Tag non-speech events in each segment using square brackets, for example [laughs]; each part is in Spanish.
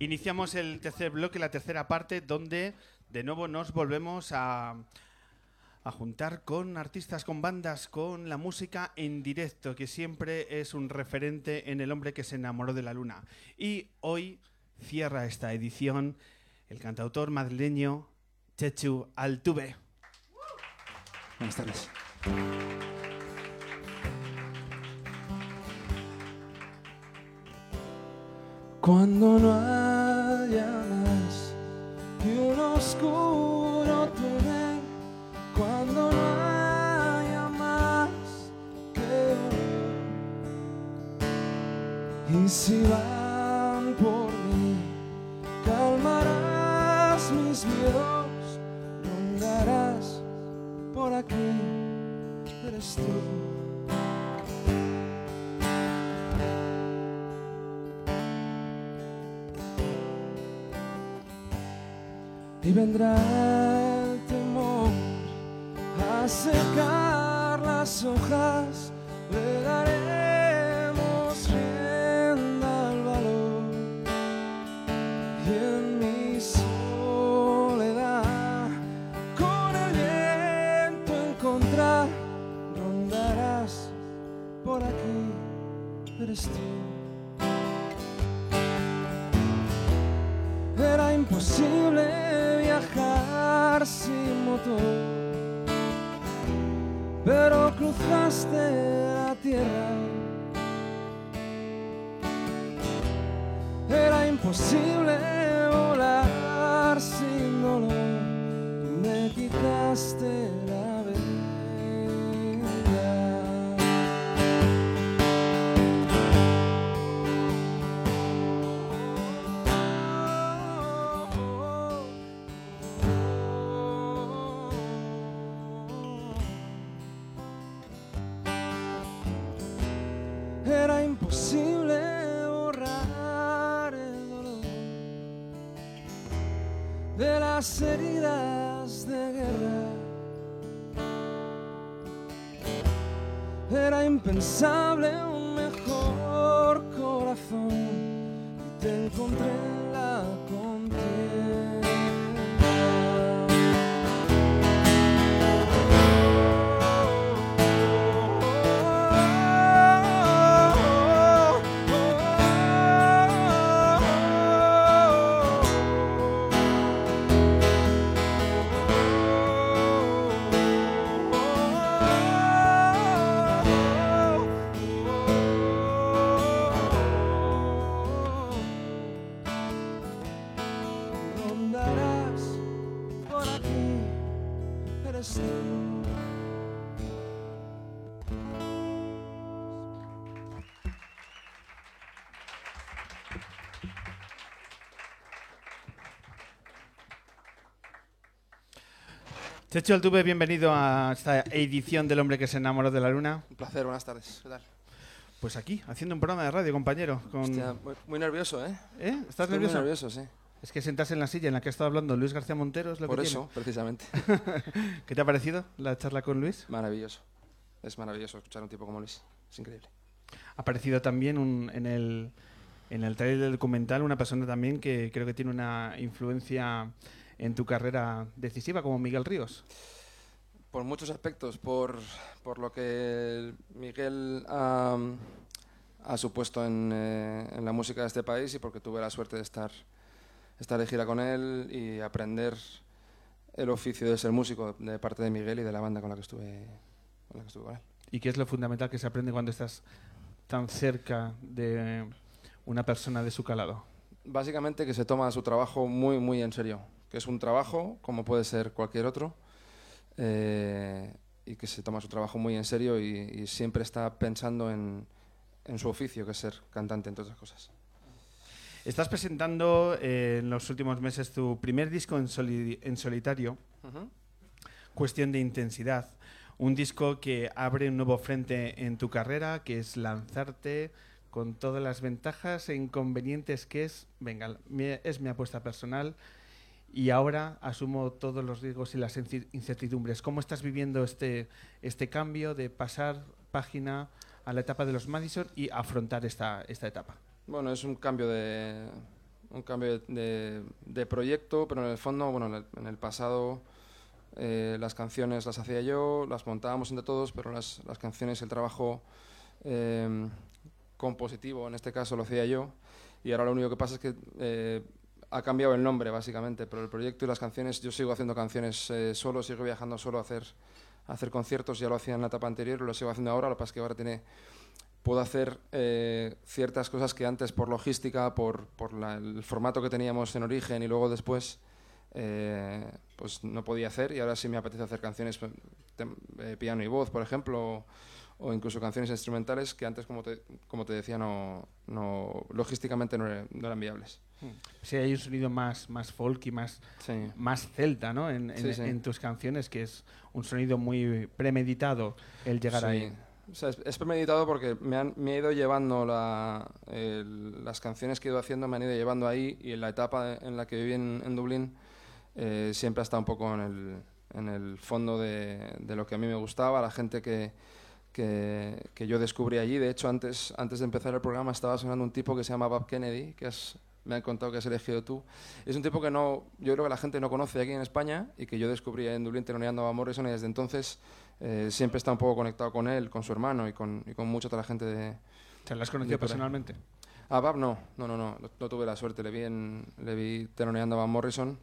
Iniciamos el tercer bloque, la tercera parte, donde de nuevo nos volvemos a, juntar con artistas, con bandas, con la música en directo, que siempre es un referente en el hombre que se enamoró de la luna. Y hoy cierra esta edición el cantautor madrileño Chechu Altuve. Buenas tardes. Cuando no haya más que un oscuro túnel, cuando no haya más que un y si van por mí, calmarás mis miedos, rondarás por aquí, eres tú. Y vendrá el temor a secar imposible borrar el dolor de las heridas de guerra. Era impensable un mejor corazón y te encontré Chechu Altuve, bienvenido a esta edición del hombre que se enamoró de la luna. Un placer, buenas tardes. ¿Qué tal? Pues aquí, haciendo un programa de radio, compañero. Con... Hostia, muy, muy nervioso, ¿eh? ¿Eh? ¿Estás Estoy nervioso? Muy nervioso, sí. Es que sentarse en la silla en la que ha estado hablando Luis García Montero es lo Por que eso, precisamente. [laughs] ¿Qué te ha parecido la charla con Luis? Maravilloso. Es maravilloso escuchar a un tipo como Luis. Es increíble. Ha aparecido también un- en el, en el trailer del documental una persona también que creo que tiene una influencia en tu carrera decisiva, como Miguel Ríos. Por muchos aspectos, por, por lo que Miguel ha, ha supuesto en, eh, en la música de este país y porque tuve la suerte de estar, estar de gira con él y aprender el oficio de ser músico de parte de Miguel y de la banda con la que estuve con, la que estuve con él. ¿Y qué es lo fundamental que se aprende cuando estás tan cerca de una persona de su calado? Básicamente que se toma su trabajo muy, muy en serio. Que es un trabajo, como puede ser cualquier otro, eh, y que se toma su trabajo muy en serio y, y siempre está pensando en, en su oficio, que es ser cantante, entre otras cosas. Estás presentando eh, en los últimos meses tu primer disco en, soli- en solitario, Cuestión de Intensidad. Un disco que abre un nuevo frente en tu carrera, que es lanzarte con todas las ventajas e inconvenientes que es, venga, es mi apuesta personal y ahora asumo todos los riesgos y las incertidumbres. ¿Cómo estás viviendo este, este cambio de pasar página a la etapa de los Madison y afrontar esta, esta etapa? Bueno, es un cambio de, un cambio de, de proyecto, pero en el fondo, bueno, en el pasado eh, las canciones las hacía yo, las montábamos entre todos, pero las, las canciones, el trabajo eh, compositivo, en este caso, lo hacía yo. Y ahora lo único que pasa es que eh, ha cambiado el nombre, básicamente, pero el proyecto y las canciones, yo sigo haciendo canciones eh, solo, sigo viajando solo a hacer, a hacer conciertos, ya lo hacía en la etapa anterior, lo sigo haciendo ahora, lo que pasa es que ahora tiene, puedo hacer eh, ciertas cosas que antes por logística, por, por la- el formato que teníamos en origen y luego después, eh, pues no podía hacer y ahora sí me apetece hacer canciones, tem- eh, piano y voz, por ejemplo, o, o incluso canciones instrumentales que antes, como te, como te decía, no, no, logísticamente no, no eran viables. Sí, hay un sonido más, más folk y más, Sí. más celta, ¿no? En, en- Sí, sí. en tus canciones, que es un sonido muy premeditado el llegar ahí. O sea, es, es premeditado porque me han me ha ido llevando la, las canciones que he ido haciendo, me han ido llevando ahí y en la etapa en la que viví en, en Dublín eh, siempre ha estado un poco en el, en el fondo de, de lo que a mí me gustaba, la gente que, que, que yo descubrí allí. De hecho, antes, antes de empezar el programa estaba sonando un tipo que se llama Bob Kennedy, que es, me han contado que has elegido tú. Es un tipo que no, yo creo que la gente no conoce aquí en España y que yo descubrí en Dublín teloneando a Morrison y desde entonces eh, siempre está un poco conectado con él, con su hermano y con, y con mucha otra gente de... ¿Te lo has conocido personalmente? A Bab no, no, no, no, no, no tuve la suerte, le vi, en, le vi teloneando a Van Morrison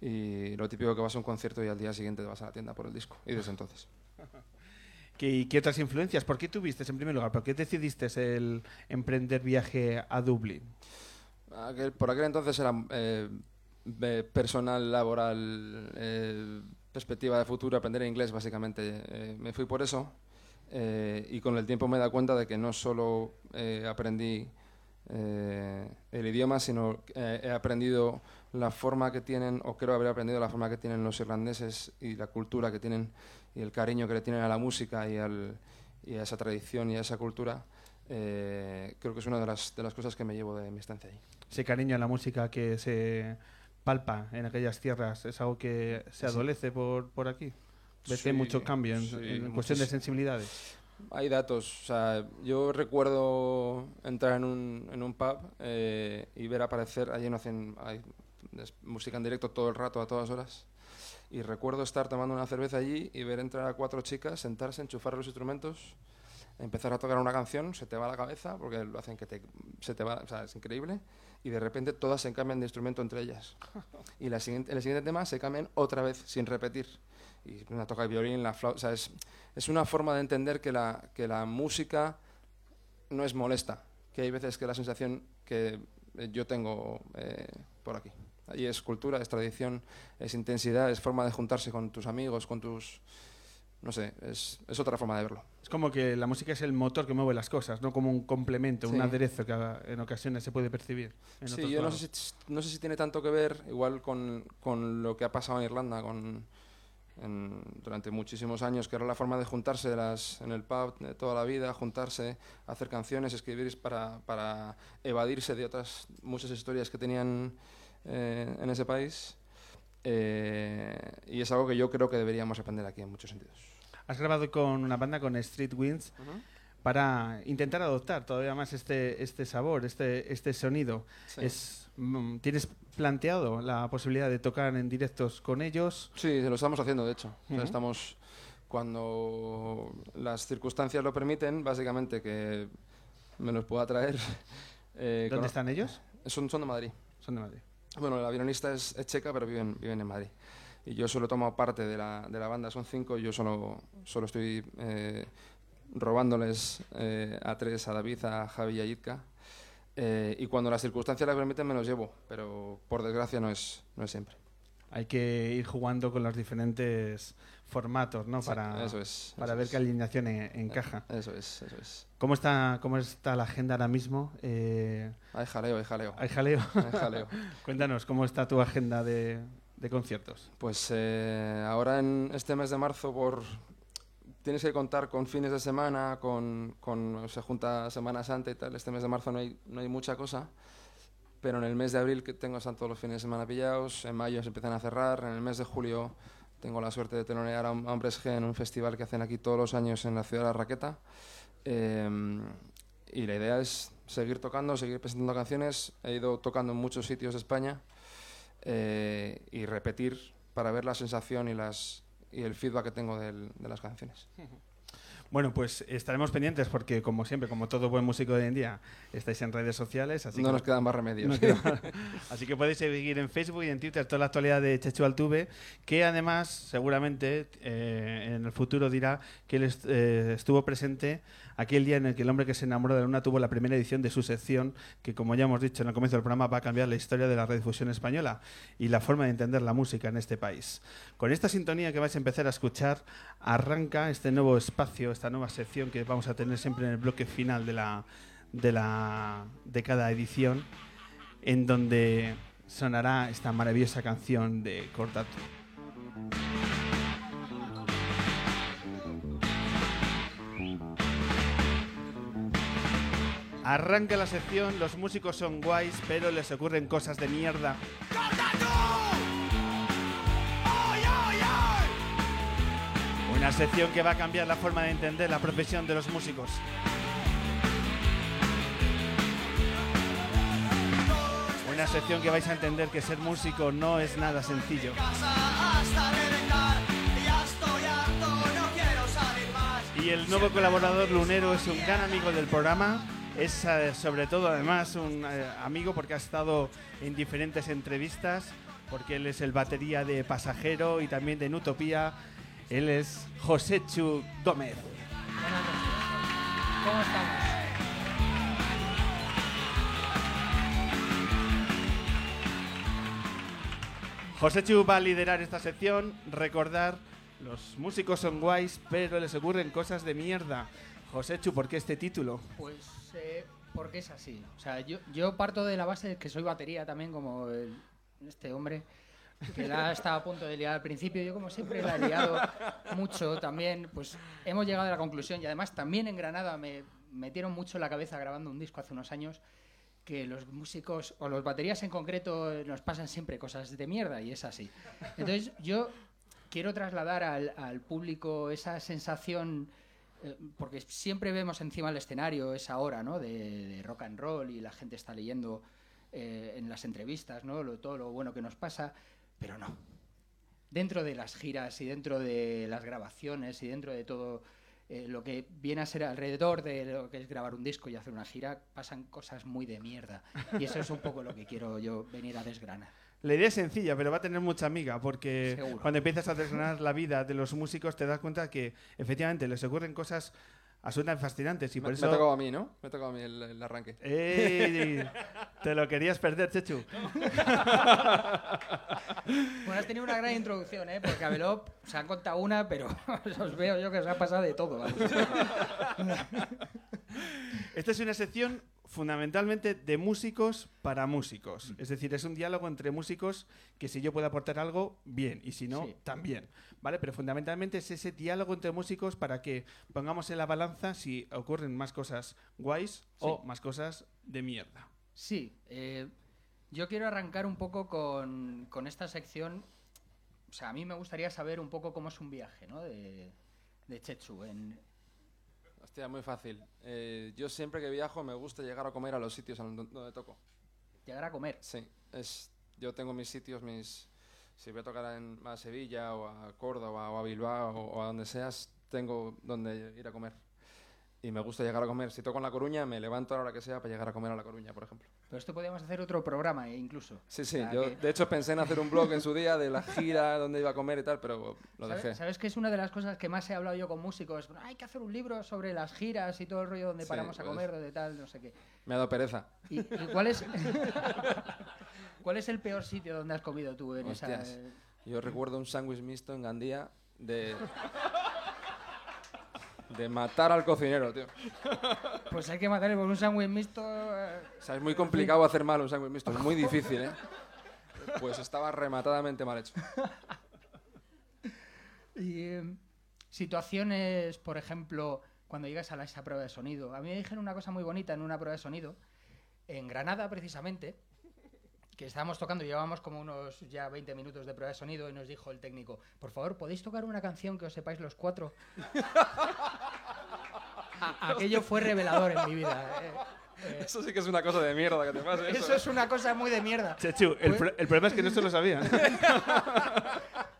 y lo típico que vas a un concierto y al día siguiente te vas a la tienda por el disco y desde entonces. [laughs] ¿Qué, qué otras influencias? ¿Por qué tuviste, en primer lugar, por qué decidiste el emprender viaje a Dublín? Aquel- por aquel entonces era eh, de personal, laboral, eh, perspectiva de futuro, aprender inglés básicamente. Eh, me fui por eso eh, y con el tiempo me he dado cuenta de que no solo eh, aprendí eh, el idioma, sino he aprendido la forma que tienen, o creo haber aprendido la forma que tienen los irlandeses y la cultura que tienen y el cariño que le tienen a la música y, al- y a esa tradición y a esa cultura. eh, creo que es una de las, de las cosas que me llevo de mi estancia allí. Ese cariño a la música que se palpa en aquellas tierras, ¿es algo que se adolece por, por aquí? ¿Ves Sí, mucho cambio en, sí, en cuestión de sensibilidades? Hay datos, o sea, yo recuerdo entrar en un, en un pub eh, y ver aparecer, allí no hacen hay música en directo todo el rato, a todas horas, y recuerdo estar tomando una cerveza allí y ver entrar a cuatro chicas, sentarse, enchufar los instrumentos, empezar a tocar una canción, se te va la cabeza, porque lo hacen que te, se te va, o sea, es increíble, y de repente todas se cambian de instrumento entre ellas. [laughs] Y la siguiente, el siguiente tema se cambian otra vez, sin repetir. Y una toca el violín, la flauta, o sea, es, es una forma de entender que la, que la música no es molesta, que hay veces que la sensación que eh, yo tengo eh, por aquí. Allí es cultura, es tradición, es intensidad, es forma de juntarse con tus amigos, con tus... No sé, es, es otra forma de verlo. Es como que la música es el motor que mueve las cosas, no como un complemento, un aderezo que en ocasiones se puede percibir. en Sí, yo no sé, si, no sé si tiene tanto que ver, igual con, con lo que ha pasado en Irlanda con, en- durante muchísimos años, que era la forma de juntarse las, en el pub de toda la vida, juntarse, hacer canciones, escribir para, para evadirse de otras muchas historias que tenían eh, en ese país. Eh, y es algo que yo creo que deberíamos aprender aquí en muchos sentidos. Has grabado con una banda, con Street Winds, para intentar adoptar todavía más este, este sabor, este, este sonido. Sí. Es, mm, ¿Tienes planteado la posibilidad de tocar en directos con ellos? Sí, lo estamos haciendo, de hecho. O sea, estamos, cuando las circunstancias lo permiten, básicamente que me los pueda traer. [laughs] eh, ¿Dónde están ellos? Son, son de Madrid. Son de Madrid. Bueno, la violinista es, checa, pero viven, viven en Madrid. Y yo solo tomo parte de la, de la banda, son cinco, y yo solo, solo estoy eh, robándoles eh, a tres, a David, a Javi y a Yitka. Eh, y cuando las circunstancias lo permiten me los llevo, pero por desgracia no es, no es siempre. Hay que ir jugando con los diferentes formatos, ¿no? Para, eso es. para eso ver es. qué alineación en- encaja. Eso es, eso es. ¿Cómo está, cómo está la agenda ahora mismo? Eh, Hay jaleo, hay jaleo. ¿Hay jaleo? Hay jaleo. [laughs] Cuéntanos, ¿cómo está tu agenda de, de conciertos? Pues eh, ahora en este mes de marzo por tienes que contar con fines de semana, con, con se junta Semana Santa y tal. Este mes de marzo no hay, no hay mucha cosa, pero en el mes de abril que tengo están todos los fines de semana pillados, en mayo se empiezan a cerrar, en el mes de julio tengo la suerte de telonear a Hombres G en un festival que hacen aquí todos los años en la ciudad de La Raqueta. Eh, y la idea es seguir tocando, seguir presentando canciones. He ido tocando en muchos sitios de España eh, y repetir para ver la sensación y, las, y el feedback que tengo del- de las canciones. Bueno, pues estaremos pendientes porque, como siempre, como todo buen músico de hoy en día, estáis en redes sociales. Así no que nos quedan más remedios. Nos [laughs] Así que podéis seguir en Facebook y en Twitter toda la actualidad de Chechu Altuve, que además seguramente eh, en el futuro dirá que él eh, estuvo presente aquel día en el que el hombre que se enamoró de la luna tuvo la primera edición de su sección, que como ya hemos dicho en el comienzo del programa va a cambiar la historia de la redifusión española y la forma de entender la música en este país. Con esta sintonía que vais a empezar a escuchar, arranca este nuevo espacio, esta nueva sección que vamos a tener siempre en el bloque final de la de la de cada edición en donde sonará esta maravillosa canción de Cortato. Arranca la sección, los músicos son guays, pero les ocurren cosas de mierda. Una sección que va a cambiar la forma de entender la profesión de los músicos. Una sección que vais a entender que ser músico no es nada sencillo. Y el nuevo colaborador lunero es un gran amigo del programa. Es eh, sobre todo además un eh, amigo porque ha estado en diferentes entrevistas, porque él es el batería de Pasajero y también de Nutopía. Él es Joséchu Gómez. Buenas noches. ¿Cómo estamos? Joséchu va a liderar esta sección. Recordar, los músicos son guays, pero les ocurren cosas de mierda. Joséchu, ¿por qué este título? Pues eh, porque es así. O sea, yo, yo parto de la base de que soy batería también, como el- este hombre, que la estaba a punto de liar al principio. Yo, como siempre, la he liado mucho también. Pues hemos llegado a la conclusión, y además también en Granada me metieron mucho en la cabeza grabando un disco hace unos años que los músicos o los baterías en concreto nos pasan siempre cosas de mierda y es así. Entonces yo quiero trasladar al, al público esa sensación, porque siempre vemos encima del escenario esa hora ¿no? de, rock and roll y la gente está leyendo eh, en las entrevistas ¿no? todo lo bueno que nos pasa, pero no. Dentro de las giras y dentro de las grabaciones y dentro de todo eh, lo que viene a ser alrededor de lo que es grabar un disco y hacer una gira, pasan cosas muy de mierda. Y eso es un poco lo que quiero yo venir a desgranar. La idea es sencilla, pero va a tener mucha amiga, porque Seguro. cuando empiezas a desgranar la vida de los músicos te das cuenta que efectivamente les ocurren cosas absolutamente fascinantes y Me, por me eso... ha tocado a mí, ¿no? Me ha tocado a mí el, el arranque. ¡Ey! Te lo querías perder, Chechu. Bueno, has tenido una gran introducción, ¿eh? Porque a Belop se han contado una, pero [laughs] os veo yo que os ha pasado de todo. Esta es una sección fundamentalmente de músicos para músicos. Mm. Es decir, es un diálogo entre músicos que si yo puedo aportar algo, bien, y si no, Sí. también. ¿Vale? Pero fundamentalmente es ese diálogo entre músicos para que pongamos en la balanza si ocurren más cosas guays o más cosas de mierda. Sí, eh, yo quiero arrancar un poco con, con esta sección. O sea, a mí me gustaría saber un poco cómo es un viaje, ¿no? De, de Chechu. En, Hostia, muy fácil. Eh, yo siempre que viajo me gusta llegar a comer a los sitios donde toco. llegar a comer. Sí, es, yo tengo mis sitios, mis... Si voy a tocar en, a Sevilla o a Córdoba o a Bilbao o, o a donde seas, tengo donde ir a comer. Y me gusta llegar a comer. Si toco en La Coruña, me levanto a la hora que sea para llegar a comer a La Coruña, por ejemplo. Pero esto podríamos hacer otro programa, eh, incluso. Sí, sí. Yo, que- de hecho, pensé en hacer un blog en su día de la [laughs] gira, donde iba a comer y tal, pero lo ¿Sabes, dejé. ¿Sabes que es una de las cosas que más he hablado yo con músicos? Hay que hacer un libro sobre las giras y todo el rollo donde Sí, paramos a pues- comer, donde tal, no sé qué. Me ha dado pereza. ¿Y, y cuál es [laughs] [laughs] cuál es el peor sitio donde has comido tú en Hostias. esa Yo recuerdo un sándwich mixto en Gandía de... De matar al cocinero, tío. [laughs] Pues hay que matarle por un sándwich mixto. eh, O sea, es muy complicado hacer mal un sándwich mixto, es muy difícil, ¿eh? Pues estaba rematadamente mal hecho. [laughs] Y eh, situaciones, por ejemplo, cuando llegas a la- esa prueba de sonido. A mí me dijeron una cosa muy bonita en una prueba de sonido, en Granada precisamente, que estábamos tocando, llevábamos como unos ya 20 minutos de prueba de sonido y nos dijo el técnico, por favor, ¿podéis tocar una canción que os sepáis los cuatro? [laughs] A- aquello fue revelador en mi vida. eh. eh, Eso sí que es una cosa de mierda que te pase. Eso, eso es una cosa muy de mierda. Chechu, el, Pues- el problema es que no se lo sabían. [laughs]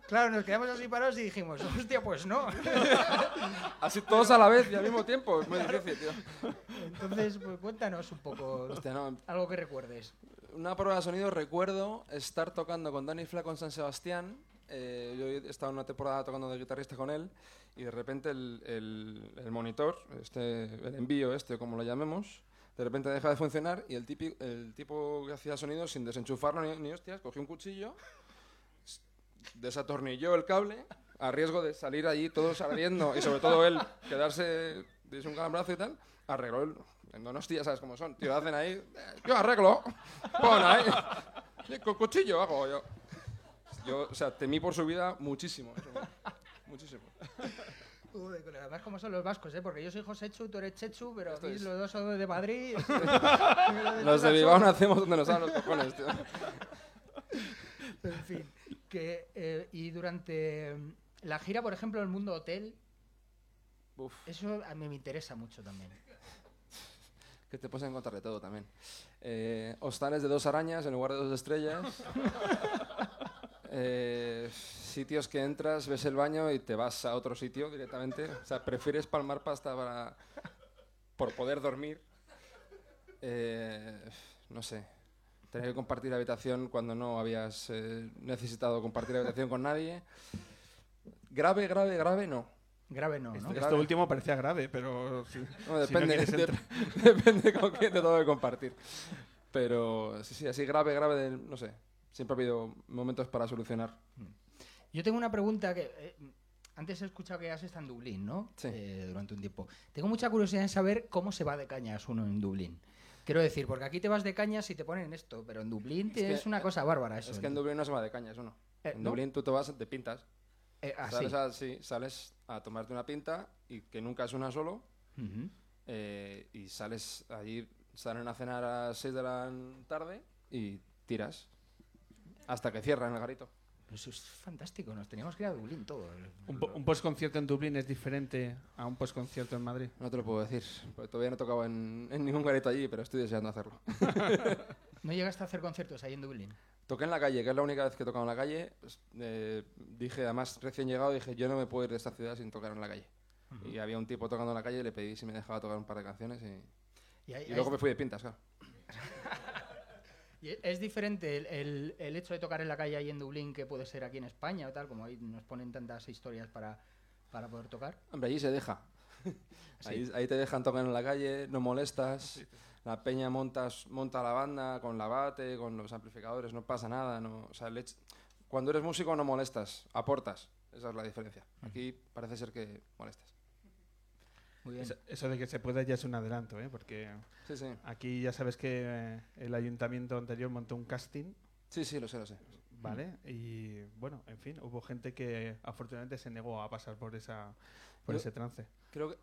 Claro, nos quedamos así parados y dijimos, hostia, pues no. [laughs] Así todos a la vez y al mismo tiempo. Es muy difícil, tío. Entonces, pues cuéntanos un poco Hostia, no, algo que recuerdes. Una prueba de sonido, recuerdo estar tocando con Dani Flaco en San Sebastián. eh, yo he estado una temporada tocando de guitarrista con él y de repente el, monitor, este, el envío este, como lo llamemos, de repente deja de funcionar y el, tipo que hacía sonido sin desenchufarlo ni, ni hostias, cogió un cuchillo, desatornilló el cable a riesgo de salir allí todos ardiendo y sobre todo él quedarse, un calambrazo y tal, arregló el... En Donostia, ¿sabes cómo son? Tío, hacen ahí... "Eh, Yo arreglo. [laughs] Pon ahí. Con cuchillo hago yo. Yo, o sea, temí por su vida muchísimo. eso, Muchísimo. Con- además, como son los vascos, ¿eh? Porque yo soy José Chu, tú eres Chechu, pero aquí los dos son de Madrid. [laughs] [laughs] Los de Bilbao nacemos donde nos dan los cojones, tío. En fin. Que, eh, y durante mm, la gira, por ejemplo, el mundo hotel, Uf, eso a mí me interesa mucho también. Que te puedes encontrar de todo también. Eh, hostales de dos arañas en lugar de dos estrellas. [laughs] Eh, sitios que entras, ves el baño y te vas a otro sitio directamente. O sea, prefieres palmar pasta para, por poder dormir. Eh, no sé. Tener que compartir habitación cuando no habías eh, necesitado compartir habitación con nadie. Grave, grave, grave, no. Grave no, ¿no? Esto- Esto último parecía grave, pero... No, Si no depende, quieres [laughs] de- entrar. depende con quién te tengo que compartir. Pero sí, sí, así grave, grave, de- no sé. Siempre ha habido momentos para solucionar. Yo tengo una pregunta que... eh, antes he escuchado que has estado en Dublín, ¿no? Sí. Eh, durante un tiempo. Tengo mucha curiosidad en saber cómo se va de cañas uno en Dublín. Quiero decir, porque aquí te vas de cañas y te ponen esto, pero en Dublín que- es una cosa bárbara eso. es que en Dublín no se va de caña, eso no. Eh, en ¿no? Dublín tú te vas, te pintas. Eh, ah, sales, sí. a, sí, sales a tomarte una pinta y que nunca es una solo. Eh, y sales allí, salen a cenar a las 6 de la tarde y tiras. Hasta que cierran el garito. Eso es fantástico, nos teníamos que ir a Dublín. Un, po- un postconcierto en Dublín es diferente a un postconcierto en Madrid. No te lo puedo decir, porque todavía no he tocado en, en ningún garito allí, pero estoy deseando hacerlo. [laughs] ¿No llegaste a hacer conciertos ahí en Dublín? Toqué en la calle, que es la única vez que he tocado en la calle. pues, eh, dije, además, recién llegado, dije, yo no me puedo ir de esta ciudad sin tocar en la calle. Y había un tipo tocando en la calle y le pedí si me dejaba tocar un par de canciones y, Y, ahí- y luego ahí- me fui de pintas, claro. [laughs] y es diferente el, el- el hecho de tocar en la calle ahí en Dublín que puede ser aquí en España o tal, como ahí nos ponen tantas historias para, para poder tocar. Hombre, allí se deja. [laughs] Ahí, ahí te dejan tocar en la calle, no molestas. La peña montas, monta la banda con la bate, con los amplificadores, no pasa nada. No, o sea, cuando eres músico no molestas, aportas. Esa es la diferencia. Aquí parece ser que molestas. Muy bien. Eso, eso de que se pueda ya es un adelanto, ¿eh? porque Sí, sí. aquí ya sabes que eh, el ayuntamiento anterior montó un casting, Sí, sí, lo sé, lo sé. ¿vale? Y bueno, en fin, hubo gente que afortunadamente se negó a pasar por esa por Yo- ese trance. Creo que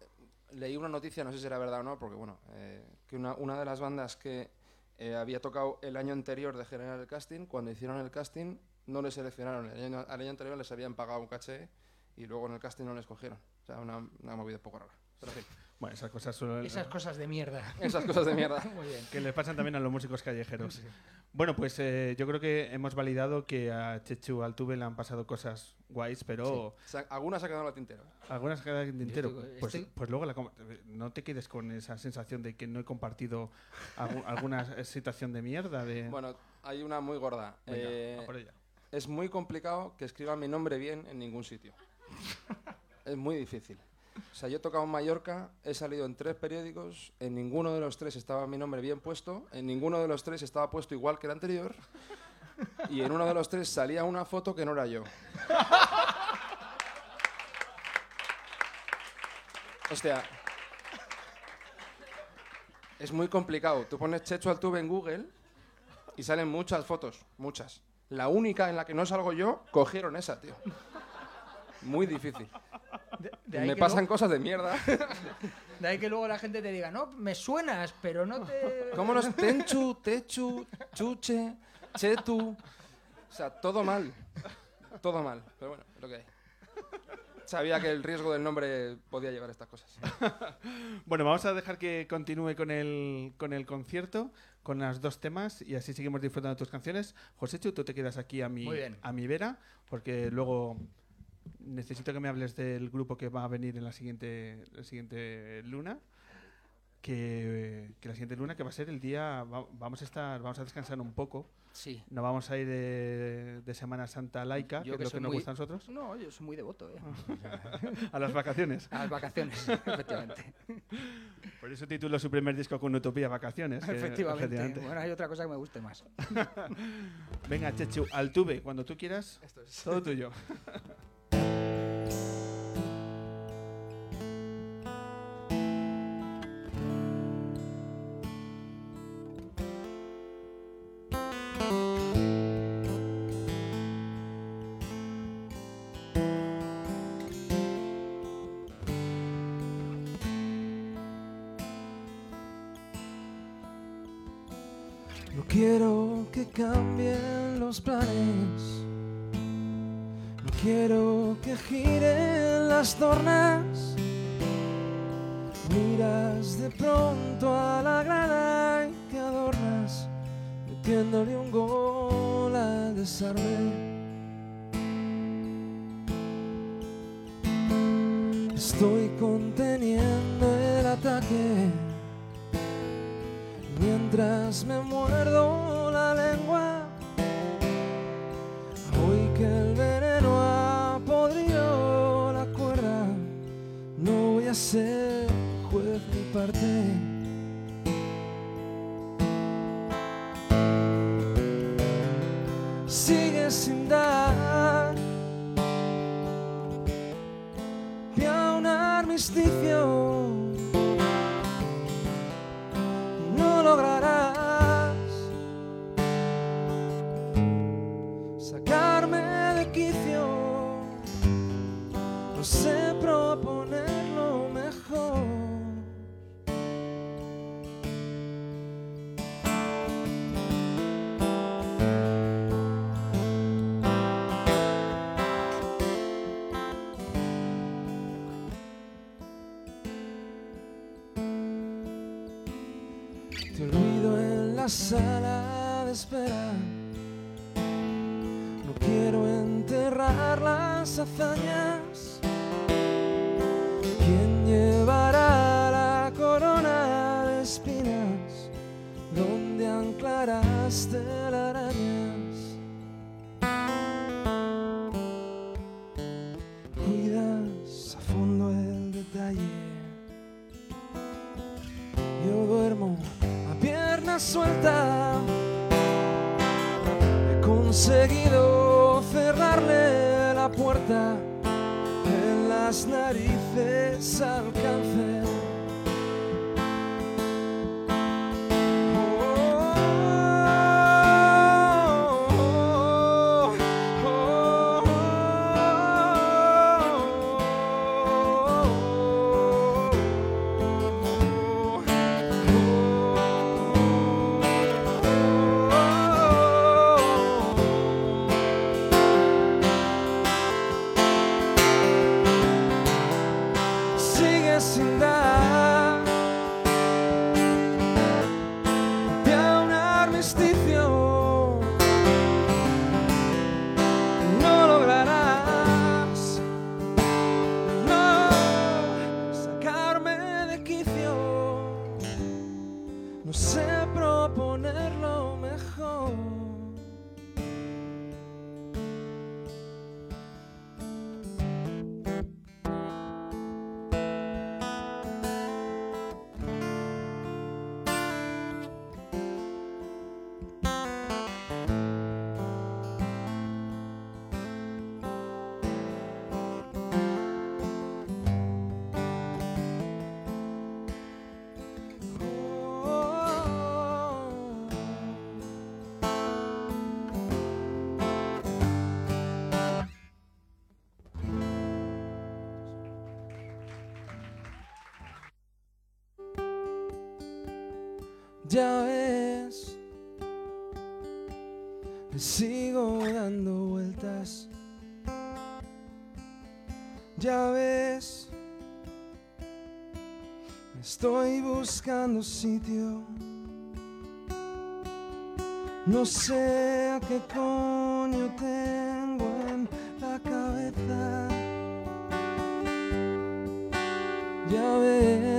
leí una noticia, no sé si era verdad o no, porque bueno, eh, que una, una de las bandas que eh, había tocado el año anterior de generar el casting, cuando hicieron el casting no les seleccionaron. El año, al año anterior les habían pagado un caché y luego en el casting no les cogieron. O sea, una, una movida un poco rara. Pero en fin, Bueno, esas cosas son Esas cosas de mierda. esas cosas de mierda. [laughs] Muy bien. que les pasan también a los músicos callejeros. Bueno, pues eh, yo creo que hemos validado que a Chechu Altuve le han pasado cosas guays, pero algunas ha quedado en la tintera. algunas quedan en tintero. estoy- Pues, estoy- pues luego la com- no te quedes con esa sensación de que no he compartido algu- [laughs] alguna situación de mierda. De... Bueno, hay una muy gorda. Venga, Eh, a por ella. es muy complicado que escriban mi nombre bien en ningún sitio. [laughs] es muy difícil. O sea, yo he tocado en Mallorca, he salido en tres periódicos, en ninguno de los tres estaba mi nombre bien puesto, en ninguno de los tres estaba puesto igual que el anterior, y en uno de los tres salía una foto que no era yo. Hostia. Es muy complicado. Tú pones Checho Altuve en Google y salen muchas fotos, muchas. La única en la que no salgo yo, cogieron esa, tío. Muy difícil. De, de ahí Me que pasan luego, cosas de mierda. [laughs] de ahí que luego la gente te diga, no, me suenas, pero no te... ¿Cómo los Tenchu, Techu, Chuche, Chetu? O sea, todo mal. Todo mal. Pero bueno, es lo que hay. sabía que el riesgo del nombre podía llevar a estas cosas. [laughs] Bueno, vamos a dejar que continúe con el, con el concierto, con los dos temas, y así seguimos disfrutando de tus canciones. Joséchu, tú te quedas aquí a mi, a mi vera, porque luego necesito que me hables del grupo que va a venir en la siguiente, la siguiente luna. Que, que la siguiente luna, que va a ser el día, va- vamos a estar, vamos a descansar un poco. Sí. No vamos a ir de, de Semana Santa laica, que Yo es que lo soy que nos muy- gusta a nosotros, No, yo soy muy devoto, ¿eh? [laughs] a las vacaciones. A las vacaciones, [laughs] efectivamente. Por eso titulo su primer disco con Utopía Vacaciones. que- efectivamente. efectivamente. Bueno, hay otra cosa que me guste más. [laughs] Venga, Chechu, al tube, cuando tú quieras, Esto es. todo tuyo. Cambien los planes. No quiero que giren las tornas. Miras de pronto a la grada y que adornas, metiéndole un gol al desarme. Estoy conteniendo el ataque mientras me ser juez ni parte. Sigue sin dar la sala de espera. No quiero enterrar las hazañas. ¿Quién llevará la corona de espinas? ¿Dónde anclarás telarañas? Cuidas conseguido cerrarle la puerta en las narices al Ya ves, sigo dando vueltas. Ya ves, estoy buscando sitio. No sé a qué coño tengo en la cabeza. Ya ves,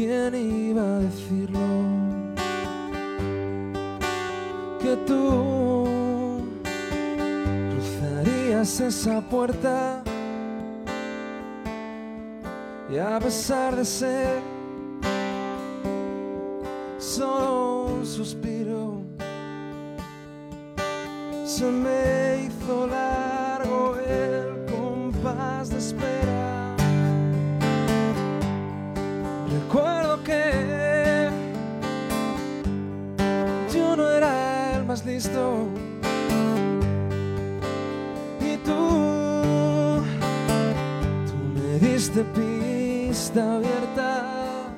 ¿quién iba a decirlo? Que tú cruzarías esa puerta y a pesar de ser solo un suspiro, se me listo. Y tú, tú me diste pista abierta.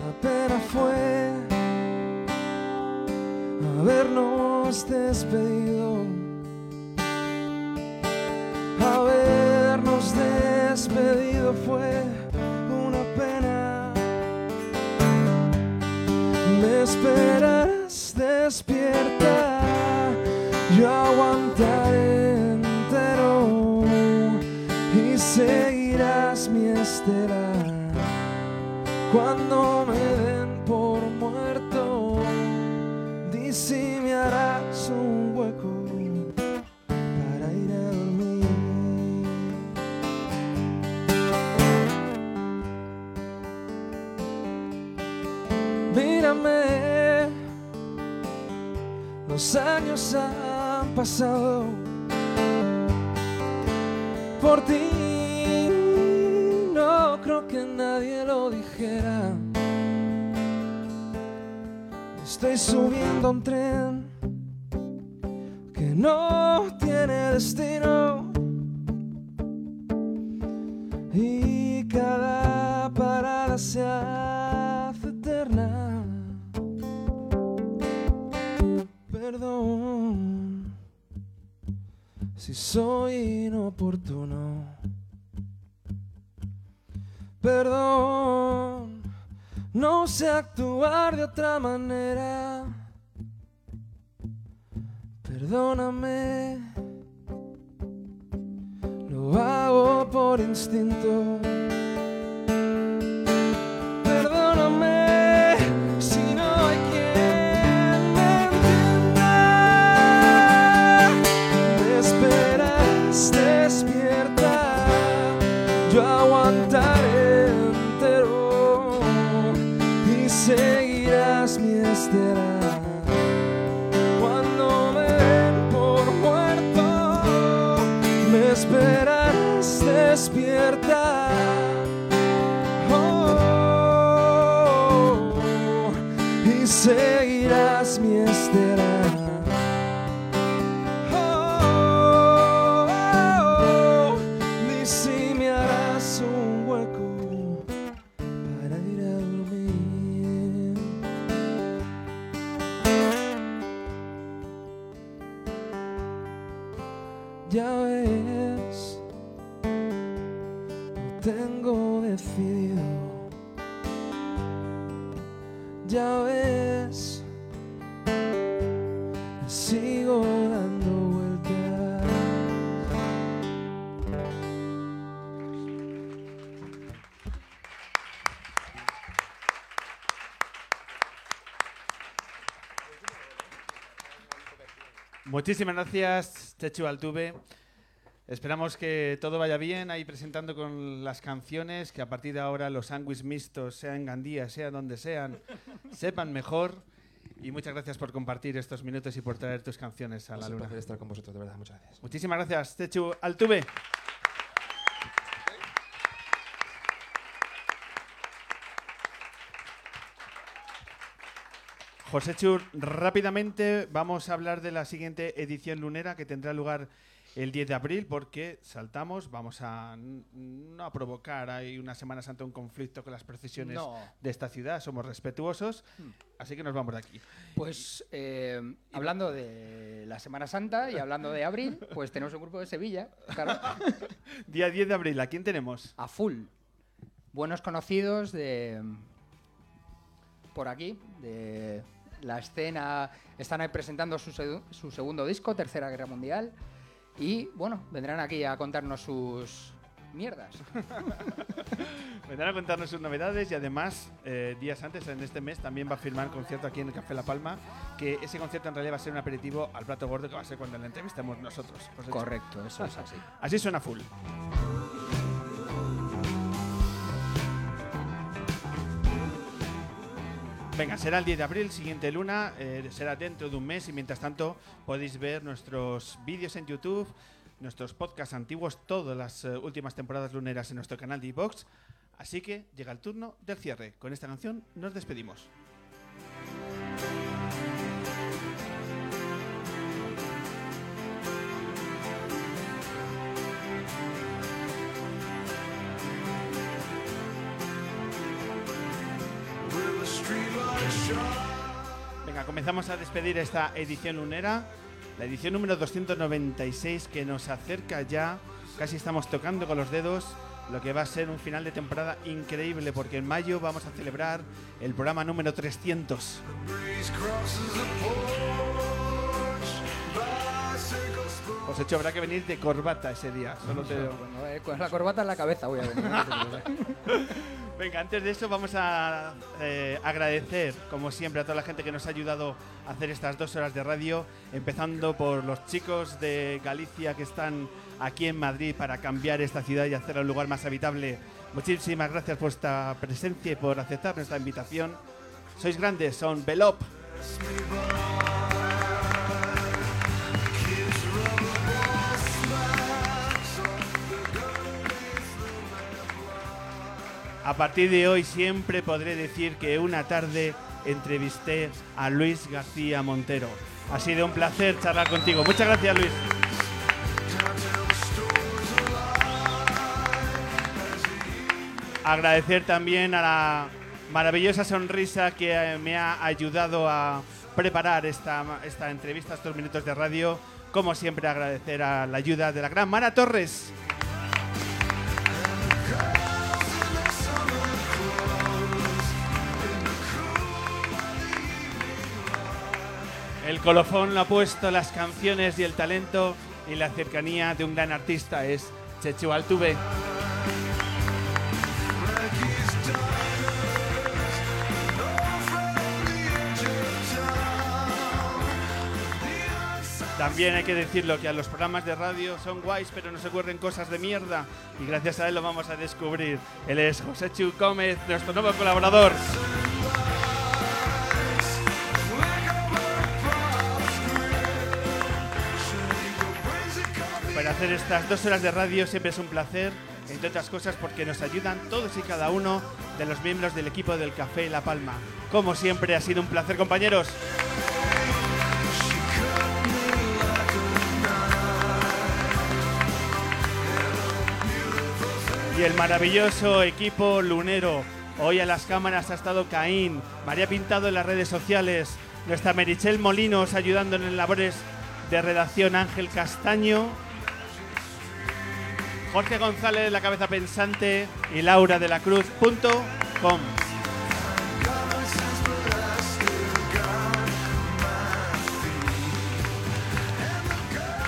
La pena fue habernos despedido. Habernos despedido fue despierta, yo aguantaré entero y seguirás mi estela. Los años han pasado por ti. No creo que nadie lo dijera. Estoy subiendo un tren que no tiene destino. Y cada parada se hace si soy inoportuno. Perdón, no sé actuar de otra manera. Perdóname, lo hago por instinto. Me esperarás despierta. Oh, y seguirás Muchísimas gracias, Chechu Altuve. Esperamos que todo vaya bien ahí presentando con las canciones, que a partir de ahora los sándwiches mixtos, sea en Gandía, sea donde sean, [laughs] sepan mejor. Y muchas gracias por compartir estos minutos y por traer tus canciones a Es la un luna. placer estar con vosotros, de verdad. Muchas gracias. Muchísimas gracias, Chechu Altuve. José Chur, rápidamente vamos a hablar de la siguiente edición lunera que tendrá lugar el 10 de abril porque saltamos, vamos a no a provocar hay una Semana Santa un conflicto con las procesiones No. de esta ciudad, somos respetuosos, así que nos vamos de aquí. Pues eh, hablando de la Semana Santa y hablando de abril, pues tenemos un grupo de Sevilla, claro, [laughs] Día 10 de abril, ¿a quién tenemos? a full. Buenos conocidos de por aquí, de la escena. Están ahí presentando su, segundo disco, Tercera Guerra Mundial. Y bueno, vendrán aquí a contarnos sus mierdas. [laughs] Vendrán a contarnos sus novedades y además, eh, días antes, en este mes, también va a firmar concierto aquí en el Café La Palma, que ese concierto en realidad va a ser un aperitivo al plato gordo que va a ser cuando la entrevistemos nosotros. Correcto, eso es así. Así suena full. Venga, será el 10 de abril, siguiente luna, eh, será dentro de un mes y mientras tanto podéis ver nuestros vídeos en YouTube, nuestros podcasts antiguos, todas las eh, últimas temporadas luneras en nuestro canal de iVox. Así que llega el turno del cierre. Con esta canción nos despedimos. Comenzamos a despedir esta edición lunera, la edición número 296 que nos acerca ya, casi estamos tocando con los dedos lo que va a ser un final de temporada increíble porque en mayo vamos a celebrar el programa número 300. Os he hecho, habrá que venir de corbata ese día, solo te digo. Bueno, eh, con la corbata en la cabeza voy a venir. [laughs] Venga, antes de eso vamos a eh, agradecer, como siempre, a toda la gente que nos ha ayudado a hacer estas dos horas de radio, empezando por los chicos de Galicia que están aquí en Madrid para cambiar esta ciudad y hacerla un lugar más habitable. Muchísimas gracias por esta presencia y por aceptar nuestra invitación. Sois grandes, son Belop. A partir de hoy siempre podré decir que una tarde entrevisté a Luis García Montero. Ha sido un placer charlar contigo. Muchas gracias, Luis. Agradecer también a la maravillosa sonrisa que eh, me ha ayudado a preparar esta, esta entrevista, estos minutos de radio. Como siempre, agradecer a la ayuda de la gran Mara Torres. El colofón lo ha puesto las canciones y el talento y la cercanía de un gran artista es Chechu Altuve. También hay que decirlo que a los programas de radio son guays, pero nos ocurren cosas de mierda. Y gracias a él lo vamos a descubrir. Él es José Chu Gómez, nuestro nuevo colaborador. Hacer estas dos horas de radio siempre es un placer, entre otras cosas porque nos ayudan todos y cada uno de los miembros del equipo del Café La Palma. Como siempre ha sido un placer compañeros. Y el maravilloso equipo lunero. Hoy a las cámaras ha estado Caín, María Pintado en las redes sociales, nuestra Merichel Molinos ayudando en labores de redacción Ángel Castaño, Jorge González la cabeza pensante y Laura de la Cruz.com.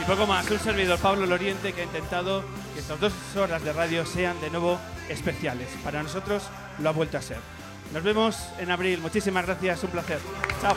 Y poco más, un servidor Pablo Loriente que ha intentado que estas dos horas de radio sean de nuevo especiales. Para nosotros lo ha vuelto a ser. Nos vemos en abril. Muchísimas gracias, un placer. Chao.